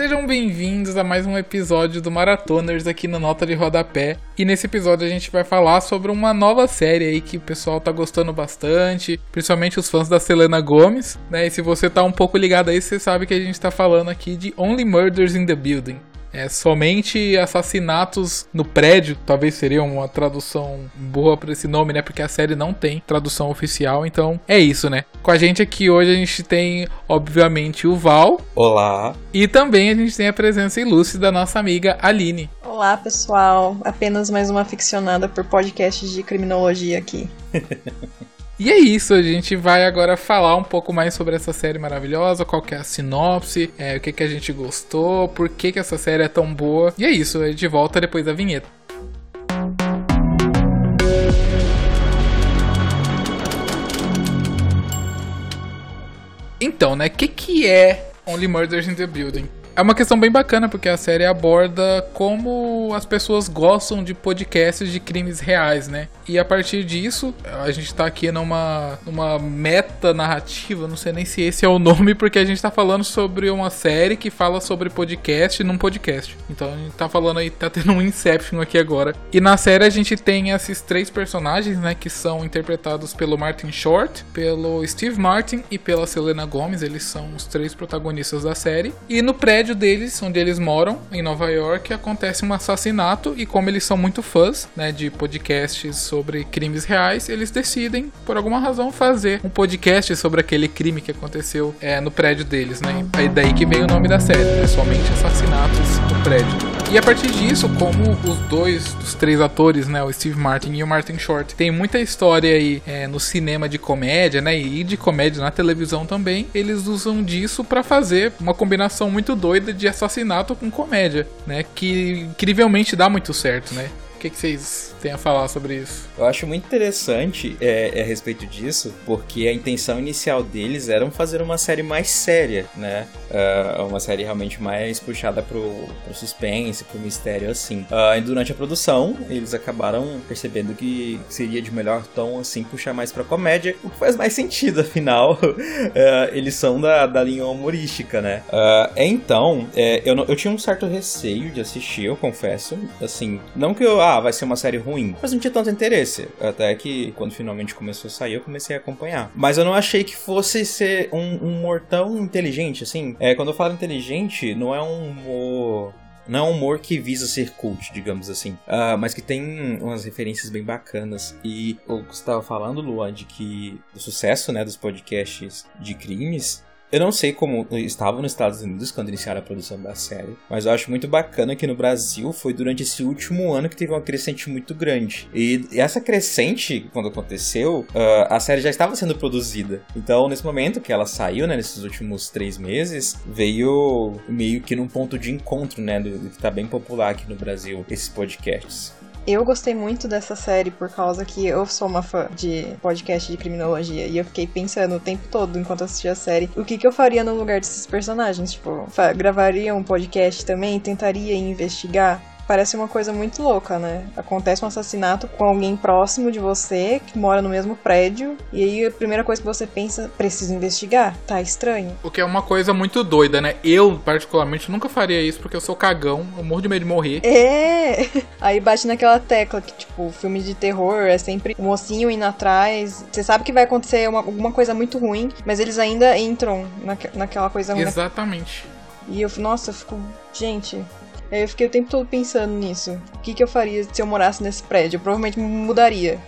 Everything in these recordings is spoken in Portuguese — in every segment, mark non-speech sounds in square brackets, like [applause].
Sejam bem-vindos a mais um episódio do Maratoners aqui no Nota de Rodapé. E nesse episódio a gente vai falar sobre uma nova série aí que o pessoal tá gostando bastante, principalmente os fãs da Selena Gomes, né? E se você tá um pouco ligado aí, você sabe que a gente tá falando aqui de Only Murders in the Building. É somente assassinatos no prédio, talvez seria uma tradução boa para esse nome, né? Porque a série não tem tradução oficial, então é isso, né? Com a gente aqui hoje a gente tem, obviamente, o Val. Olá. E também a gente tem a presença ilustre da nossa amiga Aline. Olá, pessoal. Apenas mais uma ficcionada por podcasts de criminologia aqui. [laughs] E é isso, a gente vai agora falar um pouco mais sobre essa série maravilhosa, qual é a sinopse, é, o que, que a gente gostou, por que, que essa série é tão boa. E é isso, a gente volta depois da vinheta. Então, né, o que, que é Only Murders in the Building? É uma questão bem bacana, porque a série aborda como as pessoas gostam de podcasts de crimes reais, né? E a partir disso, a gente tá aqui numa, numa meta narrativa, não sei nem se esse é o nome, porque a gente tá falando sobre uma série que fala sobre podcast num podcast. Então a gente tá falando aí, tá tendo um Inception aqui agora. E na série a gente tem esses três personagens, né? Que são interpretados pelo Martin Short, pelo Steve Martin e pela Selena Gomez. Eles são os três protagonistas da série. E no prédio prédio deles, onde eles moram, em Nova York, acontece um assassinato e como eles são muito fãs, né, de podcasts sobre crimes reais, eles decidem, por alguma razão, fazer um podcast sobre aquele crime que aconteceu é, no prédio deles, né? Aí daí que vem o nome da série, né? Somente assassinatos no prédio. E a partir disso, como os dois dos três atores, né, o Steve Martin e o Martin Short, tem muita história aí é, no cinema de comédia, né, e de comédia na televisão também, eles usam disso para fazer uma combinação muito doida de assassinato com comédia, né, que incrivelmente dá muito certo, né. O que, que vocês têm a falar sobre isso? Eu acho muito interessante é, é, a respeito disso, porque a intenção inicial deles era fazer uma série mais séria, né? Uh, uma série realmente mais puxada pro, pro suspense, pro mistério, assim. Uh, e durante a produção, eles acabaram percebendo que seria de melhor tom, assim, puxar mais pra comédia, o que faz mais sentido, [laughs] afinal, uh, eles são da, da linha humorística, né? então, é, eu, eu tinha um certo receio de assistir, eu confesso, assim, não que eu ah, vai ser uma série ruim. Mas não tinha tanto interesse. Até que quando finalmente começou a sair, eu comecei a acompanhar. Mas eu não achei que fosse ser um, um humor tão inteligente, assim. É, quando eu falo inteligente, não é um humor não é um humor que visa ser cult, digamos assim, uh, mas que tem umas referências bem bacanas. E o que você estava falando, Luan, de que o sucesso né, dos podcasts de crimes eu não sei como estava nos Estados Unidos quando iniciaram a produção da série, mas eu acho muito bacana que no Brasil foi durante esse último ano que teve uma crescente muito grande. E essa crescente, quando aconteceu, uh, a série já estava sendo produzida. Então, nesse momento que ela saiu, né, nesses últimos três meses, veio meio que num ponto de encontro, né, do, que está bem popular aqui no Brasil, esses podcasts. Eu gostei muito dessa série por causa que eu sou uma fã de podcast de criminologia e eu fiquei pensando o tempo todo enquanto assistia a série o que, que eu faria no lugar desses personagens. Tipo, gravaria um podcast também, tentaria investigar parece uma coisa muito louca, né? Acontece um assassinato com alguém próximo de você, que mora no mesmo prédio, e aí a primeira coisa que você pensa, precisa investigar? Tá estranho. O que é uma coisa muito doida, né? Eu, particularmente, nunca faria isso porque eu sou cagão, eu morro de medo de morrer. É! [laughs] Aí bate naquela tecla que, tipo, filme de terror é sempre o mocinho indo atrás. Você sabe que vai acontecer uma, alguma coisa muito ruim, mas eles ainda entram naque, naquela coisa ruim. Exatamente. E eu, nossa, eu fico. Gente, eu fiquei o tempo todo pensando nisso. O que, que eu faria se eu morasse nesse prédio? Eu provavelmente me mudaria.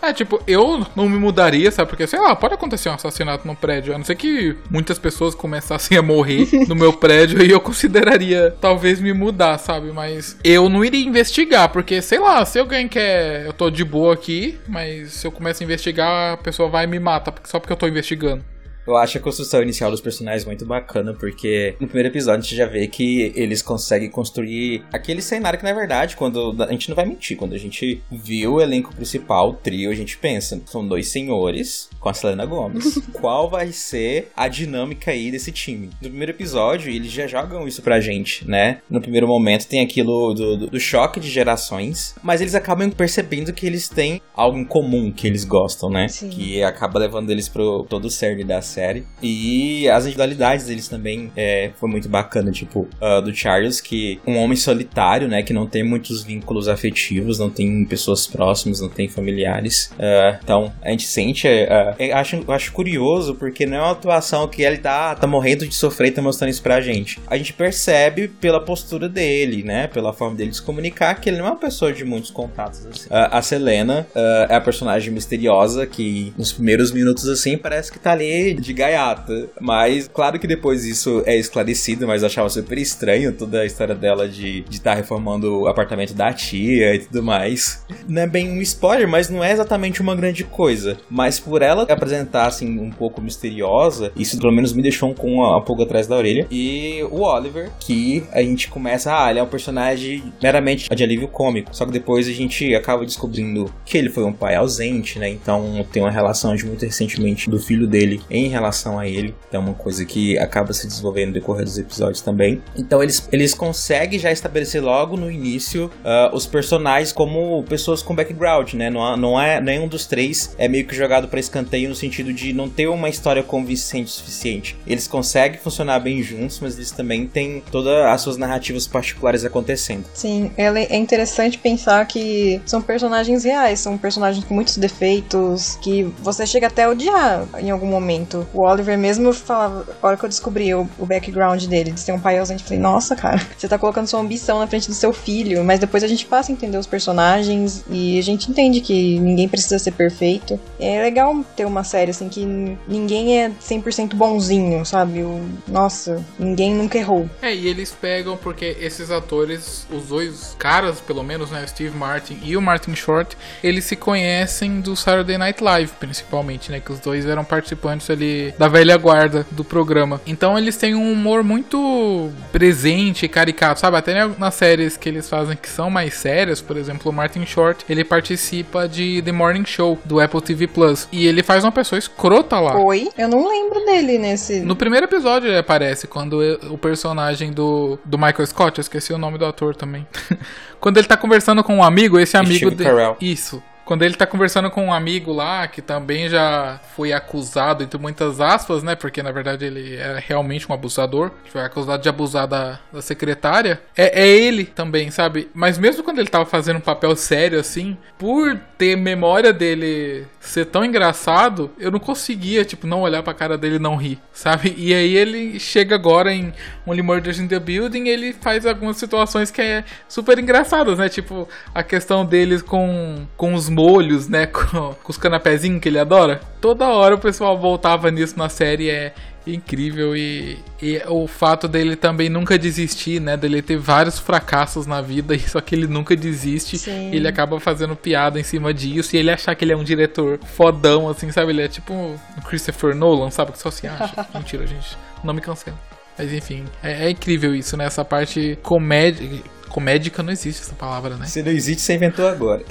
É, tipo, eu não me mudaria, sabe? Porque, sei lá, pode acontecer um assassinato no prédio. A não ser que muitas pessoas começassem a morrer no meu prédio e eu consideraria talvez me mudar, sabe? Mas eu não iria investigar, porque, sei lá, se alguém quer. Eu tô de boa aqui, mas se eu começo a investigar, a pessoa vai e me mata só porque eu tô investigando. Eu acho a construção inicial dos personagens muito bacana, porque no primeiro episódio a gente já vê que eles conseguem construir aquele cenário que, na verdade, quando. A gente não vai mentir, quando a gente viu o elenco principal, o trio, a gente pensa, são dois senhores com a Selena Gomes. [laughs] Qual vai ser a dinâmica aí desse time? No primeiro episódio, eles já jogam isso pra gente, né? No primeiro momento tem aquilo do, do, do choque de gerações, mas eles acabam percebendo que eles têm algo em comum que eles gostam, né? Sim. Que acaba levando eles pro todo o cerne da série série. E as individualidades deles também é, foi muito bacana, tipo, uh, do Charles, que um homem solitário, né, que não tem muitos vínculos afetivos, não tem pessoas próximas, não tem familiares. Uh, então, a gente sente, uh, acho, acho curioso, porque não é uma atuação que ele tá, tá morrendo de sofrer e tá mostrando isso pra gente. A gente percebe pela postura dele, né, pela forma dele se comunicar, que ele não é uma pessoa de muitos contatos. Assim. a Selena é a personagem misteriosa que nos primeiros minutos, assim, parece que tá ali de gaiata. Mas, claro que depois isso é esclarecido, mas eu achava super estranho toda a história dela de estar tá reformando o apartamento da tia e tudo mais. Não é bem um spoiler, mas não é exatamente uma grande coisa. Mas por ela apresentar, assim, um pouco misteriosa, isso pelo menos me deixou com um, um pouco atrás da orelha. E o Oliver, que a gente começa, ah, ele é um personagem meramente de alívio cômico. Só que depois a gente acaba descobrindo que ele foi um pai ausente, né? Então tem uma relação de muito recentemente do filho dele em relação a ele. É uma coisa que acaba se desenvolvendo no decorrer dos episódios também. Então eles, eles conseguem já estabelecer logo no início uh, os personagens como pessoas com background, né? Não, não é nenhum dos três é meio que jogado para escanteio no sentido de não ter uma história convincente o suficiente. Eles conseguem funcionar bem juntos, mas eles também têm todas as suas narrativas particulares acontecendo. Sim, é interessante pensar que são personagens reais, são personagens com muitos defeitos que você chega até a odiar em algum momento. O Oliver mesmo falava, a hora que eu descobri o, o background dele, de ser um pai ausente, eu falei, nossa, cara, você tá colocando sua ambição na frente do seu filho, mas depois a gente passa a entender os personagens e a gente entende que ninguém precisa ser perfeito. É legal ter uma série assim que ninguém é 100% bonzinho, sabe? O, nossa, ninguém nunca errou. É, e eles pegam porque esses atores, os dois caras, pelo menos, né, o Steve Martin e o Martin Short, eles se conhecem do Saturday Night Live, principalmente, né, que os dois eram participantes ali da velha guarda do programa. Então eles têm um humor muito presente, caricato, sabe? Até nas séries que eles fazem que são mais sérias, por exemplo, o Martin Short, ele participa de The Morning Show do Apple TV Plus e ele faz uma pessoa escrota lá. Oi? Eu não lembro dele nesse. No primeiro episódio ele aparece quando o personagem do, do Michael Scott, eu esqueci o nome do ator também. [laughs] quando ele tá conversando com um amigo, esse amigo dele. Isso. Quando ele tá conversando com um amigo lá, que também já foi acusado, entre muitas aspas, né? Porque na verdade ele é realmente um abusador. Foi acusado de abusar da, da secretária. É, é ele também, sabe? Mas mesmo quando ele tava fazendo um papel sério assim, por ter memória dele ser tão engraçado, eu não conseguia, tipo, não olhar pra cara dele e não rir, sabe? E aí ele chega agora em Only Murders in the Building ele faz algumas situações que é super engraçadas, né? Tipo, a questão deles com, com os molhos, né? [laughs] Com, com os canapézinhos que ele adora. Toda hora o pessoal voltava nisso na série. É incrível e, e, o fato dele também nunca desistir, né? Dele ter vários fracassos na vida, [laughs] só que ele nunca desiste. Sim. ele acaba fazendo piada em cima disso e ele achar que ele é um diretor fodão, assim, sabe? Ele é tipo um Christopher Nolan, sabe? Que só se acha. [laughs] Mentira, gente. Não me cancela. Mas enfim, é, é, incrível isso, né? Essa parte comédia. Comédica não existe essa palavra, né? Se não existe, você inventou agora.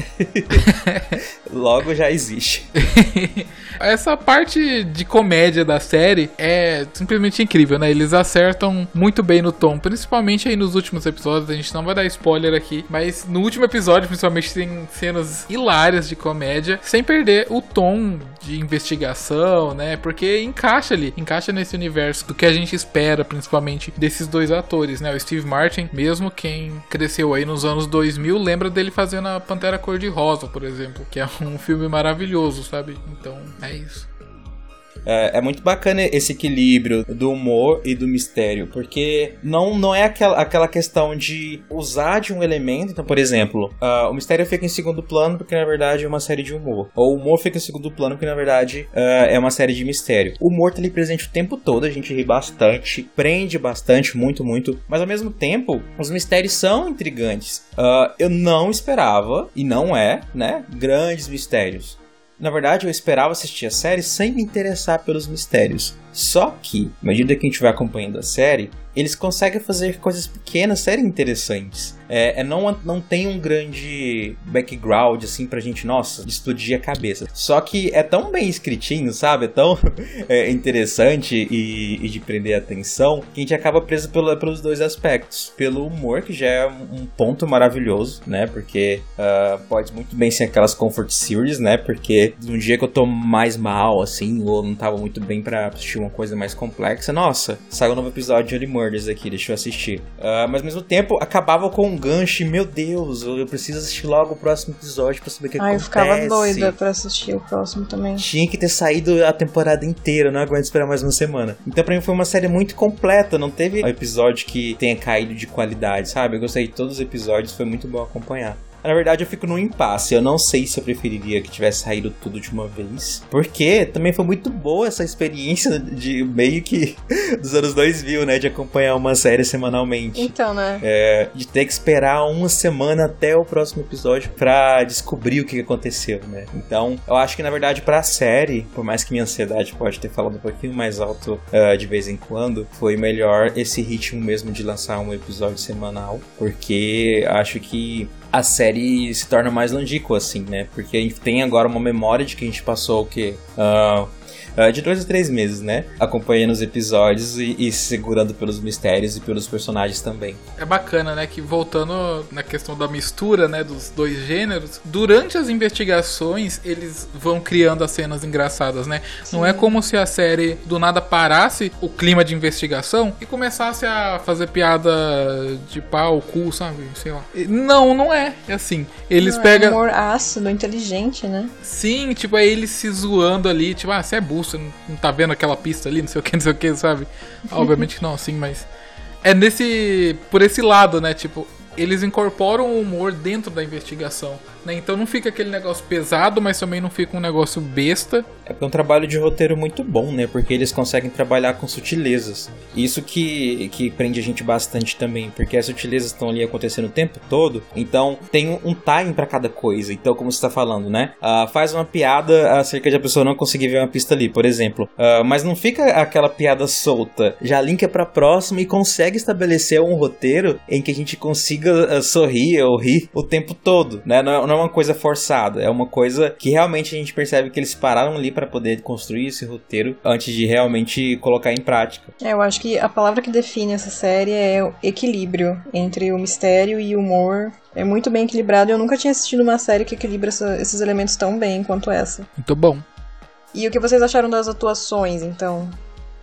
[laughs] Logo já existe. [laughs] essa parte de comédia da série é simplesmente incrível, né? Eles acertam muito bem no tom, principalmente aí nos últimos episódios. A gente não vai dar spoiler aqui, mas no último episódio, principalmente, tem cenas hilárias de comédia, sem perder o tom de investigação, né? Porque encaixa ali, encaixa nesse universo do que a gente espera, principalmente desses dois atores, né? O Steve Martin, mesmo quem cresceu aí nos anos 2000 lembra dele fazendo a Pantera Cor-de-Rosa, por exemplo, que é um filme maravilhoso, sabe? Então, é isso. É, é, muito bacana esse equilíbrio do humor e do mistério, porque não, não é aquela, aquela questão de usar de um elemento. Então, por exemplo, uh, o mistério fica em segundo plano porque na verdade é uma série de humor, ou o humor fica em segundo plano porque na verdade uh, é uma série de mistério. O humor tá ali presente o tempo todo, a gente ri bastante, prende bastante, muito, muito, mas ao mesmo tempo, os mistérios são intrigantes. Uh, eu não esperava, e não é, né, grandes mistérios. Na verdade, eu esperava assistir a série sem me interessar pelos mistérios. Só que, à medida que a gente vai acompanhando a série, eles conseguem fazer coisas pequenas serem interessantes. É, é, não, não tem um grande background, assim, pra gente, nossa, explodir a cabeça. Só que é tão bem escritinho, sabe? É tão [laughs] é, interessante e, e, de prender a atenção que a gente acaba preso pelo, pelos dois aspectos. Pelo humor, que já é um ponto maravilhoso, né? Porque uh, pode muito bem ser aquelas comfort series, né? Porque um dia que eu tô mais mal, assim, ou não tava muito bem para assistir uma coisa mais complexa, nossa, saiu um novo episódio de Only Murders aqui, deixa eu assistir. Uh, mas ao mesmo tempo, acabava com um gancho e, meu Deus, eu preciso assistir logo o próximo episódio pra saber o que Ai, acontece. eu ficava doida pra assistir o próximo também. Tinha que ter saído a temporada inteira, não aguento esperar mais uma semana. Então pra mim foi uma série muito completa, não teve um episódio que tenha caído de qualidade, sabe? Eu gostei de todos os episódios, foi muito bom acompanhar. Na verdade, eu fico num impasse. Eu não sei se eu preferiria que tivesse saído tudo de uma vez. Porque também foi muito boa essa experiência de meio que [laughs] dos anos 2000, né? De acompanhar uma série semanalmente. Então, né? É, de ter que esperar uma semana até o próximo episódio pra descobrir o que aconteceu, né? Então, eu acho que na verdade pra série, por mais que minha ansiedade pode ter falado um pouquinho mais alto uh, de vez em quando, foi melhor esse ritmo mesmo de lançar um episódio semanal. Porque acho que a série se torna mais longínqua, assim, né? Porque a gente tem agora uma memória de que a gente passou o quê? Uh, uh, de dois a três meses, né? Acompanhando os episódios e, e segurando pelos mistérios e pelos personagens também. É bacana, né? Que voltando na questão da mistura, né? Dos dois gêneros, durante as investigações eles vão criando as cenas engraçadas, né? Sim. Não é como se a série do nada parasse o clima de investigação e começasse a fazer piada de pau, cu, sabe? Sei lá. Não, não é. É assim. Eles não, pegam. É humor ácido, inteligente, né? Sim, tipo, é eles se zoando ali, tipo, ah, você é burro você não tá vendo aquela pista ali, não sei o que, não sei o que, sabe? Obviamente que não, assim, mas. É nesse. Por esse lado, né? Tipo, eles incorporam o humor dentro da investigação. Né? Então não fica aquele negócio pesado, mas também não fica um negócio besta. É um trabalho de roteiro muito bom, né? Porque eles conseguem trabalhar com sutilezas. Isso que, que prende a gente bastante também, porque as sutilezas estão ali acontecendo o tempo todo. Então tem um time para cada coisa. Então, como você está falando, né? Uh, faz uma piada acerca de a pessoa não conseguir ver uma pista ali, por exemplo. Uh, mas não fica aquela piada solta. Já linka pra próxima e consegue estabelecer um roteiro em que a gente consiga uh, sorrir ou rir o tempo todo, né? Não, não não é uma coisa forçada, é uma coisa que realmente a gente percebe que eles pararam ali para poder construir esse roteiro antes de realmente colocar em prática. É, eu acho que a palavra que define essa série é o equilíbrio entre o mistério e o humor é muito bem equilibrado. Eu nunca tinha assistido uma série que equilibra essa, esses elementos tão bem quanto essa. Muito bom. E o que vocês acharam das atuações, então?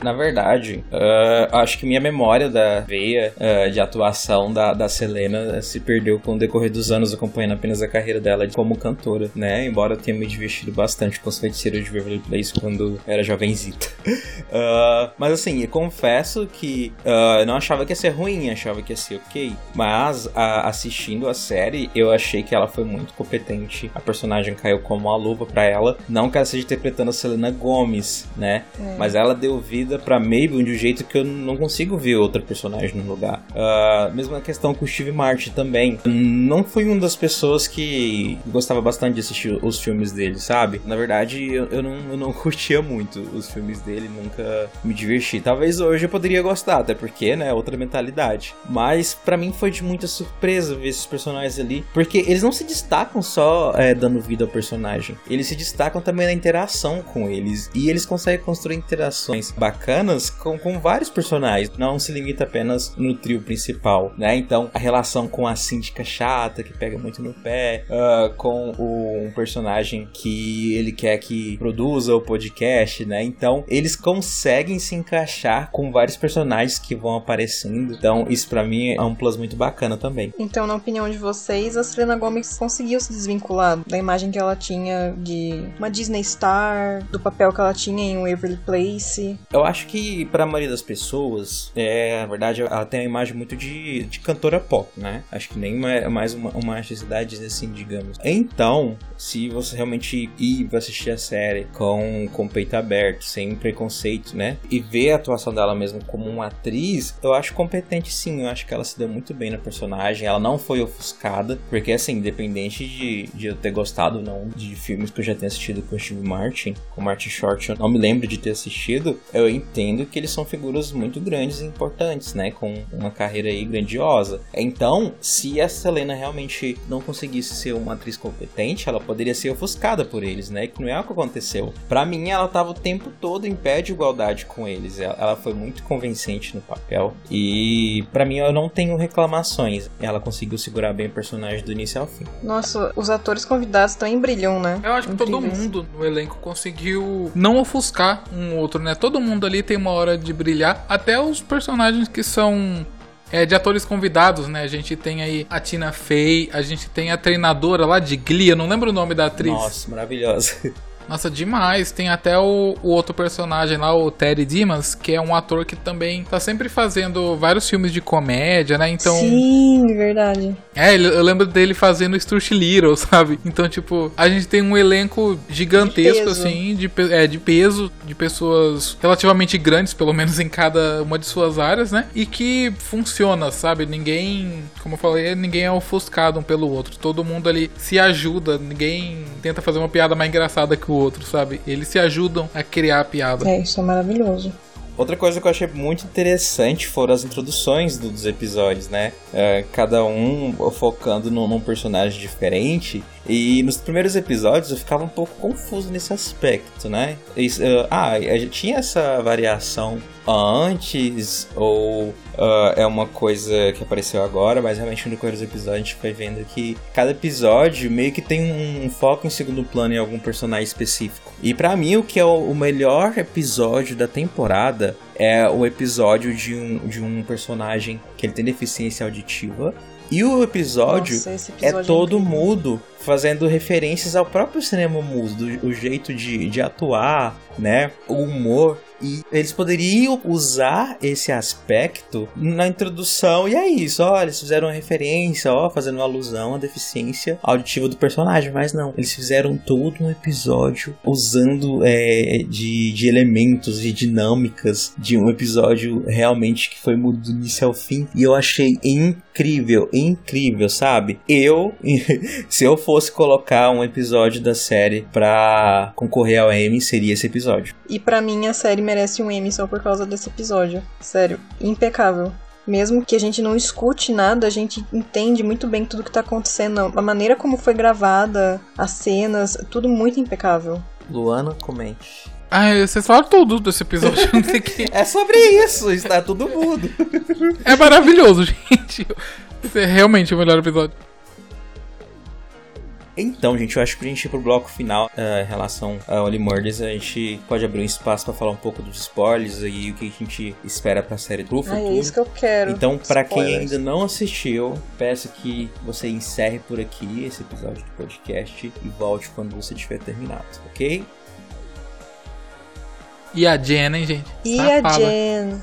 Na verdade, uh, acho que minha memória da veia uh, de atuação da, da Selena se perdeu com o decorrer dos anos acompanhando apenas a carreira dela como cantora, né? Embora eu tenha me divertido bastante com os feiticeiros de Beverly Place quando era jovenzita. uh, [laughs] mas assim, eu confesso que eu não achava que ia ser ruim, achava que ia ser ok. Mas assistindo a série, eu achei que ela foi muito competente. A personagem caiu como uma luva para ela. Não que ela seja interpretando a Selena Gomes, né? É. Mas ela deu vida vida pra Mabel de um jeito que eu não consigo ver outra personagem no lugar. Uh, mesma questão com o Steve Martin também. Não fui uma das pessoas que gostava bastante de assistir os filmes dele, sabe? Na verdade, eu, eu, não, eu não [laughs] curtia muito os filmes dele, nunca me diverti. Talvez hoje eu poderia gostar, até porque, né, outra mentalidade. Mas para mim foi de muita surpresa ver esses personagens ali, porque eles não se destacam só é, dando vida ao personagem, eles se destacam também na interação com eles, e eles conseguem construir interações bacanas bacanas com, com vários personagens. Não se limita apenas no trio principal, né? Então, a relação com a síndica chata, que pega muito no pé, uh, com o, um personagem que ele quer que produza o podcast, né? Então, eles conseguem se encaixar com vários personagens que vão aparecendo. Então, isso para mim é um plus muito bacana também. Então, na opinião de vocês, a Selena Gomez conseguiu se desvincular da imagem que ela tinha de uma Disney Star, do papel que ela tinha em Waverly Place. Eu acho que para a maioria das pessoas, é, na verdade, ela tem a imagem muito de, de cantora pop, né? Acho que nem é mais uma, uma artisticidade assim, digamos. Então, se você realmente ir assistir a série com, com o peito aberto, sem preconceito, né? E ver a atuação dela mesmo como uma atriz, eu acho competente sim. Eu acho que ela se deu muito bem na personagem. Ela não foi ofuscada, porque assim, independente de, de eu ter gostado ou não de filmes que eu já tenho assistido com o Steve Martin, com Martin Short, eu não me lembro de ter assistido, eu entendo que eles são figuras muito grandes e importantes, né? Com uma carreira aí grandiosa. Então, se a Selena realmente não conseguisse ser uma atriz competente, ela poderia ser ofuscada por eles, né? Que não é o que aconteceu. Para mim, ela tava o tempo todo em pé de igualdade com eles. Ela foi muito convincente no papel. E para mim, eu não tenho reclamações. Ela conseguiu segurar bem o personagem do início ao fim. Nossa, os atores convidados também brilham, né? Eu acho que todo mundo no elenco conseguiu não ofuscar um outro, né? Todo mundo ali tem uma hora de brilhar. Até os personagens que são é, de atores convidados, né? A gente tem aí a Tina Fey, a gente tem a treinadora lá de Glee, eu não lembro o nome da atriz. Nossa, maravilhosa. [laughs] Nossa, demais. Tem até o, o, outro personagem lá, o Terry Dimas, que é um ator que também tá sempre fazendo vários filmes de comédia, né? Então. Sim, verdade. É, eu lembro dele fazendo Stuart Little, [laughs] sabe? Então, tipo, a gente tem um elenco gigantesco, de assim, de, é, de peso, de pessoas relativamente grandes, pelo menos em cada uma de suas áreas, né? E que funciona, sabe? Ninguém, como eu falei, ninguém é ofuscado um pelo outro. Todo mundo ali se ajuda, ninguém tenta fazer uma piada mais engraçada que o outro, sabe? Eles se ajudam a criar a piada. É, isso é maravilhoso. Outra coisa que eu achei muito interessante foram as introduções dos episódios, né? É, cada um focando num, num, personagem diferente. E nos primeiros episódios eu ficava um pouco confuso nesse aspecto, né? Uh, ah, tinha essa variação antes ou uh, é uma coisa que apareceu agora, mas realmente no decorrer dos episódios a gente foi vendo que cada episódio meio que tem um, foco em segundo plano em algum personagem específico. E para mim o que é o, o, melhor episódio da temporada é o episódio de um, de um personagem que ele tem deficiência auditiva e o episódio, Nossa, episódio é todo é mudo, fazendo referências ao próprio cinema mudo, o jeito de, de atuar, né? O humor. E eles poderiam usar esse aspecto na introdução, e é isso, ó, eles fizeram uma referência, ó, fazendo uma alusão à deficiência auditiva do personagem, mas não, eles fizeram todo um episódio usando é, de, de elementos e dinâmicas de um episódio realmente que foi mudo do início ao fim, e eu achei incrível, incrível, sabe? Eu, [laughs] se eu fosse colocar um episódio da série pra concorrer ao Emmy, seria esse episódio. E para mim a série merece um Emmy só por causa desse episódio. Sério, impecável. Mesmo que a gente não escute nada, a gente entende muito bem tudo que tá acontecendo. A maneira como foi gravada, as cenas, tudo muito impecável. Luana, comente. Ah, vocês falaram tudo desse episódio. [laughs] é sobre isso, está tudo mudo. [laughs] é maravilhoso, gente. Esse é realmente o melhor episódio. Então, gente, eu acho que a gente ir pro bloco final uh, em relação a Only Murders, a gente pode abrir um espaço para falar um pouco dos spoilers e o que a gente espera pra série pro futuro. é isso que eu quero. Então, para quem ainda não assistiu, peço que você encerre por aqui esse episódio do podcast e volte quando você tiver terminado, ok? E a Jen, hein, gente? E Safada. a Jen?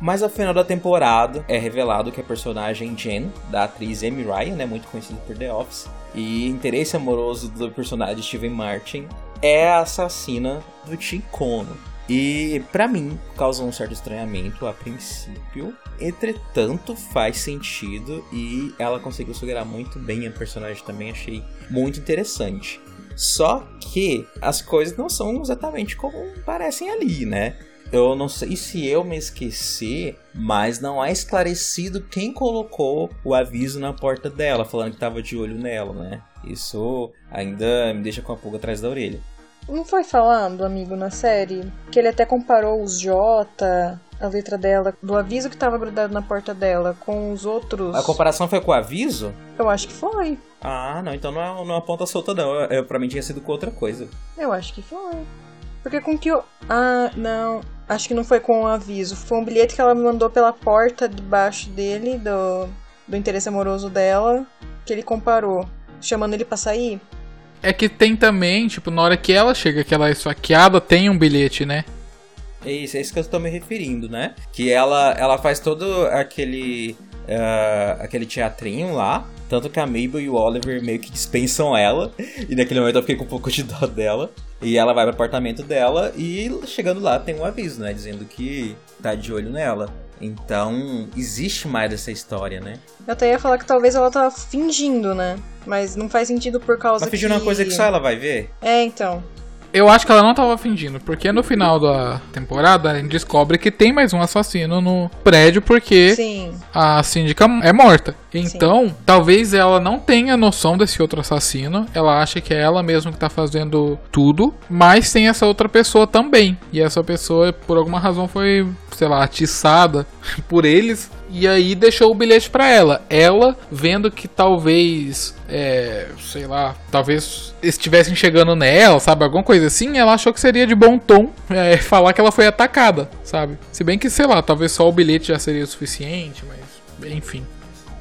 Mas ao final da temporada é revelado que a personagem Jen, da atriz Amy Ryan, né, muito conhecida por The Office, e interesse amoroso do personagem Steven Martin, é a assassina do Tim Kono. E para mim causa um certo estranhamento a princípio, entretanto faz sentido e ela conseguiu segurar muito bem a personagem também, achei muito interessante. Só que as coisas não são exatamente como parecem ali, né? Eu não sei se eu me esqueci, mas não é esclarecido quem colocou o aviso na porta dela, falando que tava de olho nela, né? Isso ainda me deixa com a pulga atrás da orelha. Não foi falando, amigo, na série, que ele até comparou os J, a letra dela, do aviso que tava grudado na porta dela, com os outros. A comparação foi com o aviso? Eu acho que foi. Ah, não, então não é, não é uma ponta solta, não. Eu, eu, pra mim tinha sido com outra coisa. Eu acho que foi. Porque com que eu. Ah, não. Acho que não foi com um aviso. Foi um bilhete que ela me mandou pela porta debaixo dele, do, do interesse amoroso dela, que ele comparou, chamando ele pra sair. É que tem também, tipo, na hora que ela chega, que ela é esfaqueada, tem um bilhete, né? É isso, é isso que eu estou me referindo, né? Que ela, ela faz todo aquele. Uh, aquele teatrinho lá. Tanto que a Mabel e o Oliver meio que dispensam ela. [laughs] E naquele momento eu fiquei com um pouco de dó dela. E ela vai pro apartamento dela e chegando lá tem um aviso, né? Dizendo que tá de olho nela. Então, existe mais dessa história, né? Eu até ia falar que talvez ela tá fingindo, né? Mas não faz sentido por causa Mas fingindo que... uma coisa que só ela vai ver? É, então. Eu acho que ela não tava fingindo, porque no final da temporada a gente descobre que tem mais um assassino no prédio porque Sim. a síndica é morta. Então, talvez ela não tenha noção desse outro assassino. Ela acha que é ela mesma que tá fazendo tudo, mas tem essa outra pessoa também. E essa pessoa, por alguma razão, foi, sei lá, atiçada [laughs] por eles e aí deixou o bilhete para ela. Ela, vendo que talvez, é, sei lá, talvez estivessem chegando nela, sabe? Alguma coisa assim, ela achou que seria de bom tom [laughs] é, falar que ela foi atacada, sabe? Se bem que, sei lá, talvez só o bilhete já seria o suficiente, mas enfim.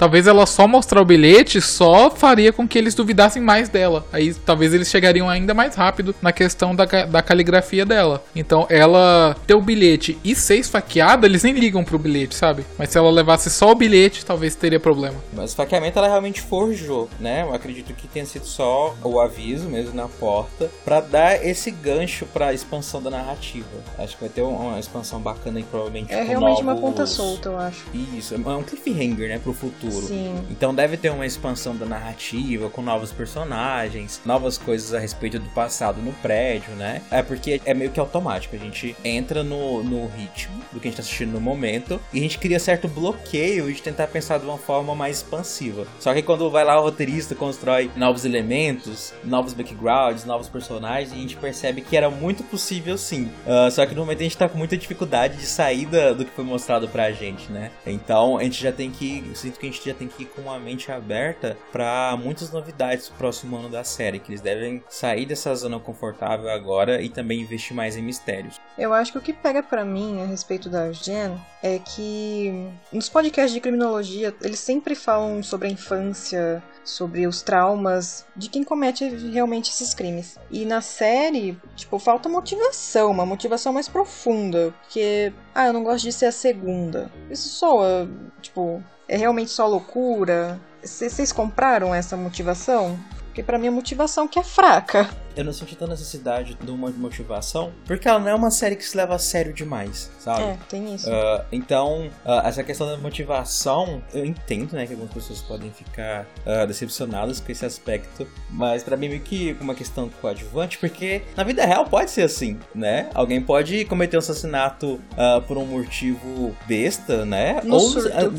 Talvez ela só mostrar o bilhete só faria com que eles duvidassem mais dela. Aí talvez eles chegariam ainda mais rápido na questão da, da caligrafia dela. Então ela ter o bilhete e ser esfaqueada, eles nem ligam pro bilhete, sabe? Mas se ela levasse só o bilhete, talvez teria problema. Mas o esfaqueamento ela realmente forjou, né? Eu acredito que tenha sido só o aviso mesmo na porta para dar esse gancho para expansão da narrativa. Acho que vai ter uma expansão bacana aí, provavelmente. É realmente novos... uma ponta solta, eu acho. Isso, é um cliffhanger, né, pro futuro futuro. Sim. Então deve ter uma expansão da narrativa com novos personagens, novas coisas a respeito do passado no prédio, né? É porque é meio que automático. A gente entra no, no ritmo do que a gente tá assistindo no momento e a gente cria certo bloqueio de tentar pensar de uma forma mais expansiva. Só que quando vai lá o roteirista constrói novos elementos, novos backgrounds, novos personagens, a gente percebe que era muito possível sim. Uh, só que no momento a gente tá com muita dificuldade de saída do que foi mostrado pra gente, né? Então a gente já tem que. Eu sinto que a gente já tem que ir com uma mente aberta para muitas novidades do próximo ano da série, que eles devem sair dessa zona confortável agora e também investir mais em mistérios. Eu acho que o que pega para mim a respeito da Jen é que nos podcasts de criminologia eles sempre falam sobre a infância, sobre os traumas de quem comete realmente esses crimes. E na série, tipo, falta motivação, uma motivação mais profunda, porque ah, eu não gosto de ser a segunda. Isso soa, tipo, é realmente só loucura? Vocês compraram essa motivação? Porque para mim a motivação que é fraca eu não senti tanta necessidade de uma motivação, porque ela não é uma série que se leva a sério demais, sabe? É, tem isso. Uh, então, uh, essa questão da motivação, eu entendo, né, que algumas pessoas podem ficar uh, decepcionadas com esse aspecto, mas para mim meio que uma questão coadjuvante, porque na vida real pode ser assim, né? Alguém pode cometer um assassinato por um motivo besta, né? No Ou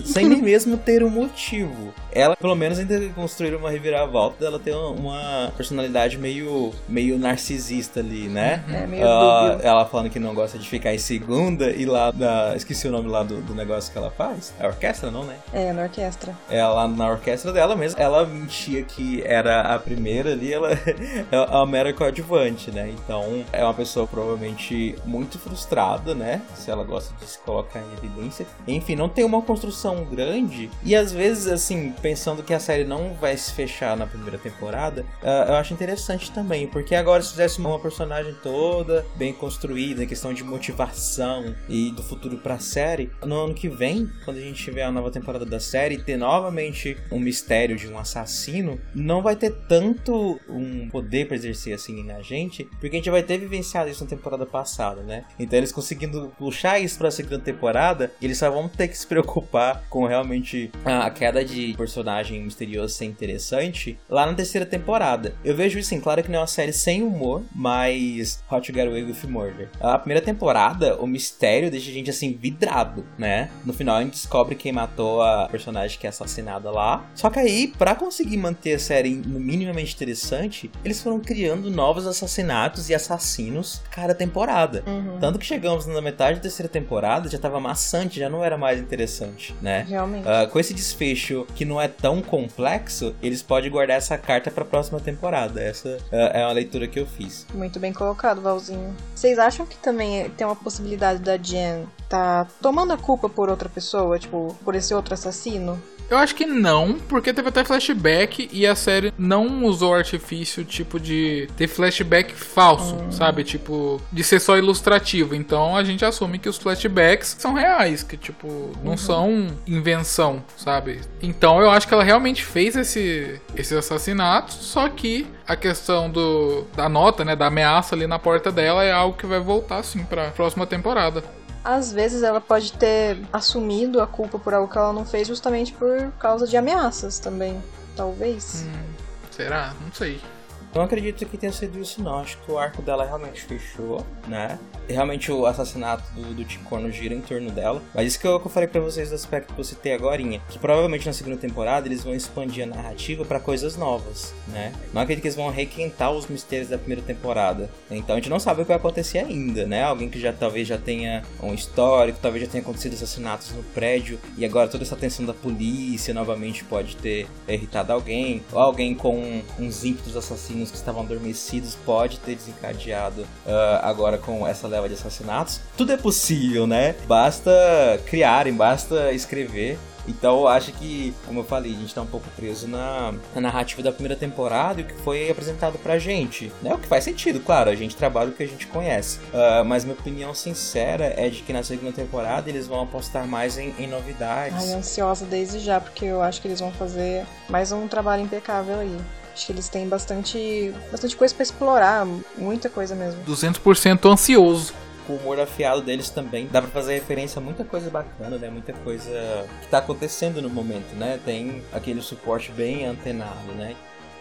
sem nem mesmo ter um motivo. Ela, pelo menos, ainda construir uma reviravolta, ela tem uma personalidade meio meio narcisista ali, né? É, meio uh, Ela falando que não gosta de ficar em segunda e lá na. Esqueci o nome lá do, do negócio que ela faz. É a orquestra, não, né? É, na orquestra. Ela na orquestra dela mesmo, ela mentia que era a primeira ali, ela [laughs] é a mera coadjuvante, né? Então é uma pessoa provavelmente muito frustrada, né? Se ela gosta de se colocar em evidência. Enfim, não tem uma construção grande. E às vezes, assim, pensando que a série não vai se fechar na primeira temporada, uh, eu acho interessante também porque agora se fizesse uma personagem toda bem construída, questão de motivação e do futuro pra série, no ano que vem, quando a gente tiver a nova temporada da série, ter novamente um mistério de um assassino, não vai ter tanto um poder pra exercer assim na gente, porque a gente vai ter vivenciado isso na temporada passada, né? Então eles conseguindo puxar isso pra segunda temporada, eles só vão ter que se preocupar com realmente a queda de personagem misterioso ser interessante lá na terceira temporada. Eu vejo isso, em claro que não é uma série sem humor, mas Hot to Get Away with Murder. A primeira temporada, o mistério deixa a gente assim vidrado, né? No final a gente descobre quem matou a personagem que é assassinada lá. Só que aí, para conseguir manter a série minimamente interessante, eles foram criando novos assassinatos e assassinos cada temporada. Uhum. Tanto que chegamos na metade da terceira temporada, já tava maçante, já não era mais interessante, né? Realmente. Uh, com esse desfecho que não é tão complexo, eles podem guardar essa carta para a próxima temporada. Essa uh, é uma leitura que eu fiz. Muito bem colocado, Valzinho. Vocês acham que também tem uma possibilidade da Jen tá tomando a culpa por outra pessoa, tipo, por esse outro assassino? Eu acho que não, porque teve até flashback e a série não usou artifício tipo de ter flashback falso, hum. sabe? Tipo, de ser só ilustrativo. Então a gente assume que os flashbacks são reais, que tipo, não uhum. são invenção, sabe? Então eu acho que ela realmente fez esse, esses assassinatos, só que a questão do, da nota, né, da ameaça ali na porta dela é algo que vai voltar assim para próxima temporada às vezes ela pode ter assumido a culpa por algo que ela não fez justamente por causa de ameaças também. Talvez. Hum, será? Não sei. Não acredito que tenha sido isso, não. Acho que o arco dela realmente fechou, né? Realmente o assassinato do, do Ticono gira em torno dela. Mas isso que eu, que eu falei pra vocês do aspecto que eu citei agora, que provavelmente na segunda temporada eles vão expandir a narrativa para coisas novas, né? Não acredito que eles vão requentar os mistérios da primeira temporada. Então a gente não sabe o que vai acontecer ainda, né? Alguém que já talvez já tenha um histórico, talvez já tenha acontecido assassinatos no prédio e agora toda essa tensão da polícia novamente pode ter irritado alguém, ou alguém com uns ímpetos assassinos que estavam adormecidos pode ter desencadeado uh, agora com essa leva de assassinatos. Tudo é possível, né? Basta criarem, basta escrever então eu acho que, como eu falei, a gente tá um pouco preso na, na narrativa da primeira temporada e o que foi apresentado pra gente. Né? O que faz sentido, claro, a gente trabalha o que a gente conhece. Uh, mas minha opinião sincera é de que na segunda temporada eles vão apostar mais em, em novidades. Ai, ansiosa desde já, porque eu acho que eles vão fazer mais um trabalho impecável aí. Acho que eles têm bastante, bastante coisa para explorar, muita coisa mesmo. 200% ansioso o humor afiado deles também dá para fazer referência a muita coisa bacana, né? Muita coisa que tá acontecendo no momento, né? Tem aquele suporte bem antenado, né?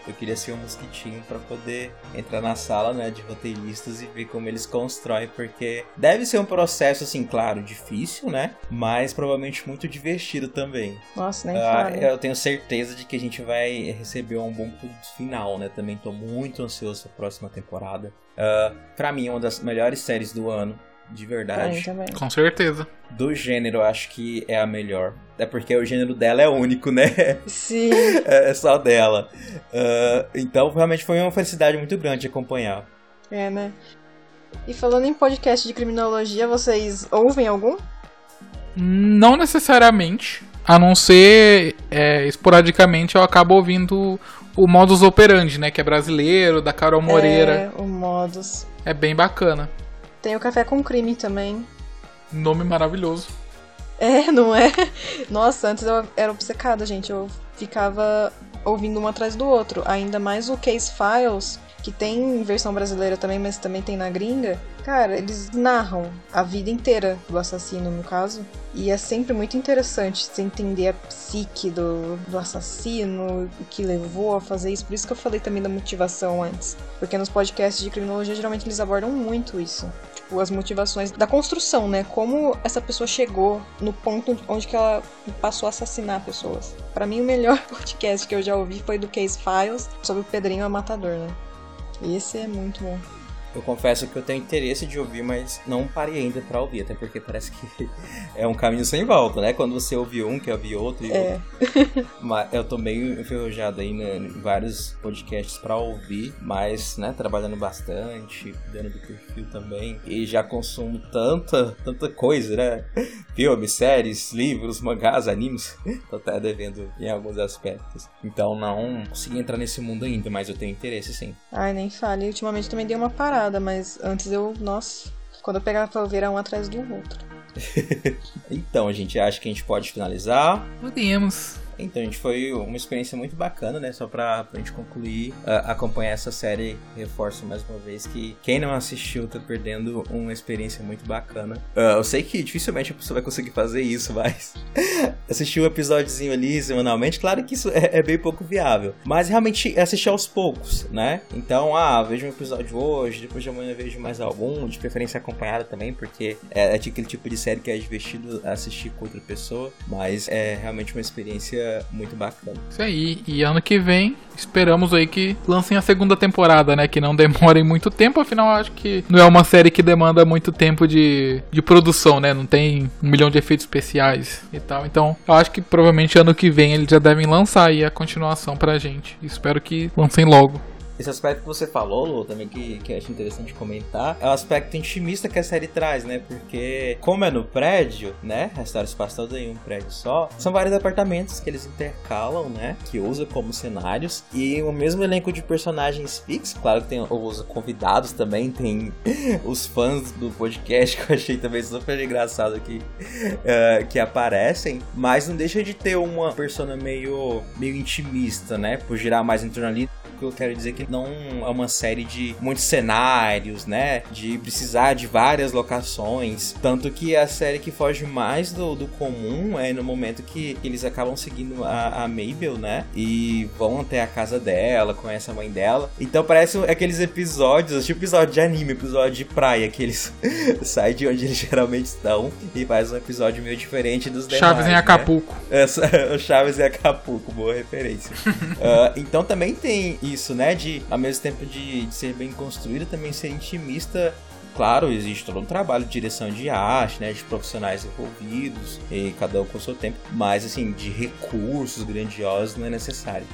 Eu queria ser um mosquitinho para poder entrar na sala, né, de roteiristas e ver como eles constroem, porque deve ser um processo, assim, claro, difícil, né, mas provavelmente muito divertido também. Nossa, nem uh, Eu tenho certeza de que a gente vai receber um bom produto final, né, também tô muito ansioso pra próxima temporada. Uh, para mim, é uma das melhores séries do ano de verdade. Com certeza. Do gênero, acho que é a melhor. É porque o gênero dela é único, né? Sim. [laughs] é só dela. Uh, então, realmente foi uma felicidade muito grande acompanhar. É, né? E falando em podcast de criminologia, vocês ouvem algum? Não necessariamente. A não ser é, esporadicamente eu acabo ouvindo o Modus Operandi, né? Que é brasileiro, da Carol Moreira. É, o Modus. É bem bacana. Tem o Café com Crime também. Nome maravilhoso. É, [laughs] não é? Nossa, antes eu era obcecada, gente. Eu ficava ouvindo um atrás do outro. Ainda mais o Case Files, que tem versão brasileira também, mas também tem na gringa. Cara, eles narram a vida inteira do assassino, no caso. E é sempre muito interessante você entender a psique do, do assassino, o que levou a fazer isso. Por isso que eu falei também da motivação antes. Porque nos podcasts de criminologia, geralmente eles abordam muito isso tipo, as motivações da construção, né? Como essa pessoa chegou no ponto onde que ela passou a assassinar pessoas. Para mim, o melhor [laughs] podcast que eu já ouvi foi do Case Files, sobre o Pedrinho Matador, né? Esse é muito bom. Eu confesso que eu tenho interesse de ouvir, mas não parei ainda para ouvir, até porque parece que [laughs] é um caminho sem volta, né? Quando você ouve um, quer ouvir outro e é. outro. mas eu tô meio enferrujado aí né, em vários podcasts para ouvir, mas, né, trabalhando bastante, dando do perfil também, e já consumo tanta, tanta coisa, né? Filmes, séries, livros, mangás, animes. [laughs] tô até devendo em alguns aspectos. Então não consegui entrar nesse mundo ainda, mas eu tenho interesse sim. Ai, nem fale. Ultimamente também dei uma parada mas antes eu, nossa, quando eu pegava pra ouvir era um atrás do outro. [laughs] então, a gente acha que a gente pode finalizar. Podemos. Então, gente, foi uma experiência muito bacana, né? Só pra, pra gente concluir, uh, acompanhar essa série. Reforço mais uma vez que quem não assistiu tá perdendo uma experiência muito bacana. Uh, eu sei que dificilmente a pessoa vai conseguir fazer isso, [laughs] mas assistir um episódiozinho ali semanalmente, claro que isso é, é, bem pouco viável. Mas realmente assistir aos poucos, né? Então, ah, vejo um episódio hoje, depois de amanhã vejo mais algum, de preferência acompanhada também, porque é, é aquele tipo de série que é divertido assistir com outra pessoa, mas é realmente uma experiência muito bacana. Isso aí. E ano que vem, esperamos aí que lancem a segunda temporada, né? Que não demorem muito tempo, afinal acho que não é uma série que demanda muito tempo de, de produção, né? Não tem um milhão de efeitos especiais e tal. Então, eu acho que provavelmente ano que vem eles já devem lançar aí a continuação pra gente. Espero que lancem logo. Esse aspecto que você falou, Lu, também que, que acho interessante comentar, é o aspecto intimista que a série traz, né? Porque, como é no prédio, né? A história se passa toda em um prédio só, são vários apartamentos que eles intercalam, né? Que usa como cenários. E o mesmo elenco de personagens fixos, claro que tem os convidados também, tem [laughs] os fãs do podcast [laughs] que eu achei também super engraçado aqui, uh, que aparecem, mas não deixa de ter uma persona meio, meio intimista, né? Por girar mais em torno ali que eu quero dizer que não é uma série de muitos cenários, né? De precisar de várias locações. Tanto que a série que foge mais do, do comum é no momento que eles acabam seguindo a, a Mabel, né? E vão até a casa dela, conhece a mãe dela. Então parece aqueles episódios, tipo episódio de anime, episódio de praia, que eles [laughs] saem de onde eles geralmente estão e faz um episódio meio diferente dos demais. Chaves em né? Acapulco. Essa, [laughs] Chaves em Acapulco, boa referência. uh, [laughs] então também tem isso, né? De, ao mesmo tempo de, de ser bem construída, também ser intimista Claro, existe todo um trabalho de direção de arte, né, de profissionais envolvidos, e cada um com seu tempo, mas assim, de recursos grandiosos não é necessário.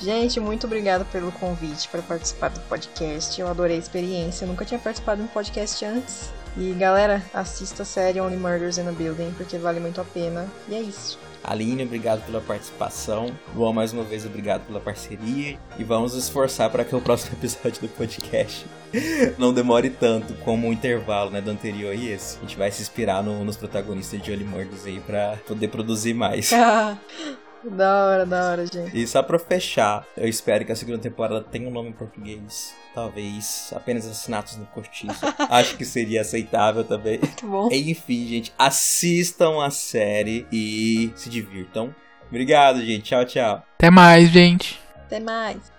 Gente, muito obrigada pelo convite para participar do podcast. Eu adorei a experiência. Eu nunca tinha participado de um podcast antes. E galera, assista a série Only Murders in a Building, porque vale muito a pena. E é isso. Aline, obrigado pela participação. Luan, mais uma vez, obrigado pela parceria. E vamos esforçar para que o próximo [laughs] episódio do podcast não demore tanto como o intervalo né, do anterior e esse. A gente vai se inspirar no, nos protagonistas de Only Murders aí para poder produzir mais. [laughs] Da hora, da hora, gente. E só pra fechar, eu espero que a segunda temporada tenha um nome em português. Talvez apenas Assassinatos no Cortiço. [laughs] Acho que seria aceitável também. Muito bom. Enfim, gente, assistam a série e se divirtam. Obrigado, gente. Tchau, tchau. Até mais, gente. Até mais.